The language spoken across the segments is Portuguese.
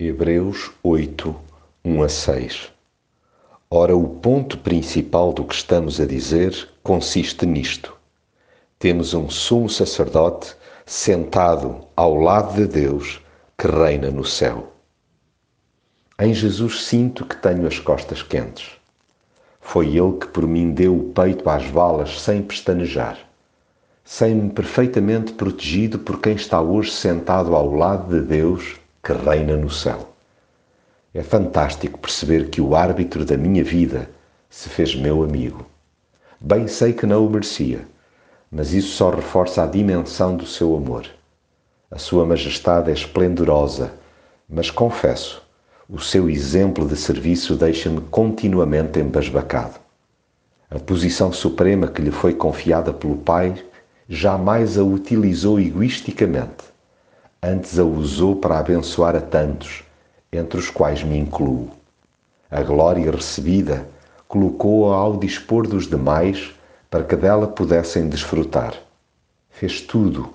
Hebreus 8, 1 a 6 Ora, o ponto principal do que estamos a dizer consiste nisto. Temos um sumo sacerdote sentado ao lado de Deus que reina no céu. Em Jesus sinto que tenho as costas quentes. Foi Ele que por mim deu o peito às balas sem pestanejar. Sei-me perfeitamente protegido por quem está hoje sentado ao lado de Deus que reina no céu. É fantástico perceber que o árbitro da minha vida se fez meu amigo. Bem sei que não o merecia, mas isso só reforça a dimensão do seu amor. A sua majestade é esplendorosa, mas confesso, o seu exemplo de serviço deixa-me continuamente embasbacado. A posição suprema que lhe foi confiada pelo Pai jamais a utilizou egoisticamente antes a usou para abençoar a tantos, entre os quais me incluo. A glória recebida colocou-a ao dispor dos demais para que dela pudessem desfrutar. Fez tudo,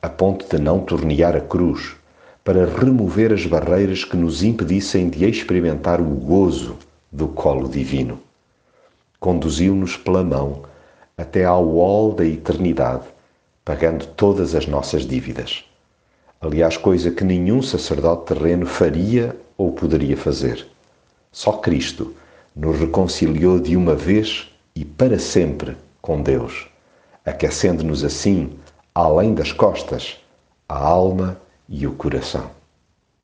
a ponto de não tornear a cruz, para remover as barreiras que nos impedissem de experimentar o gozo do colo divino. Conduziu-nos pela mão até ao ol da eternidade, pagando todas as nossas dívidas. Aliás, coisa que nenhum sacerdote terreno faria ou poderia fazer. Só Cristo nos reconciliou de uma vez e para sempre com Deus, aquecendo-nos assim, além das costas, a alma e o coração.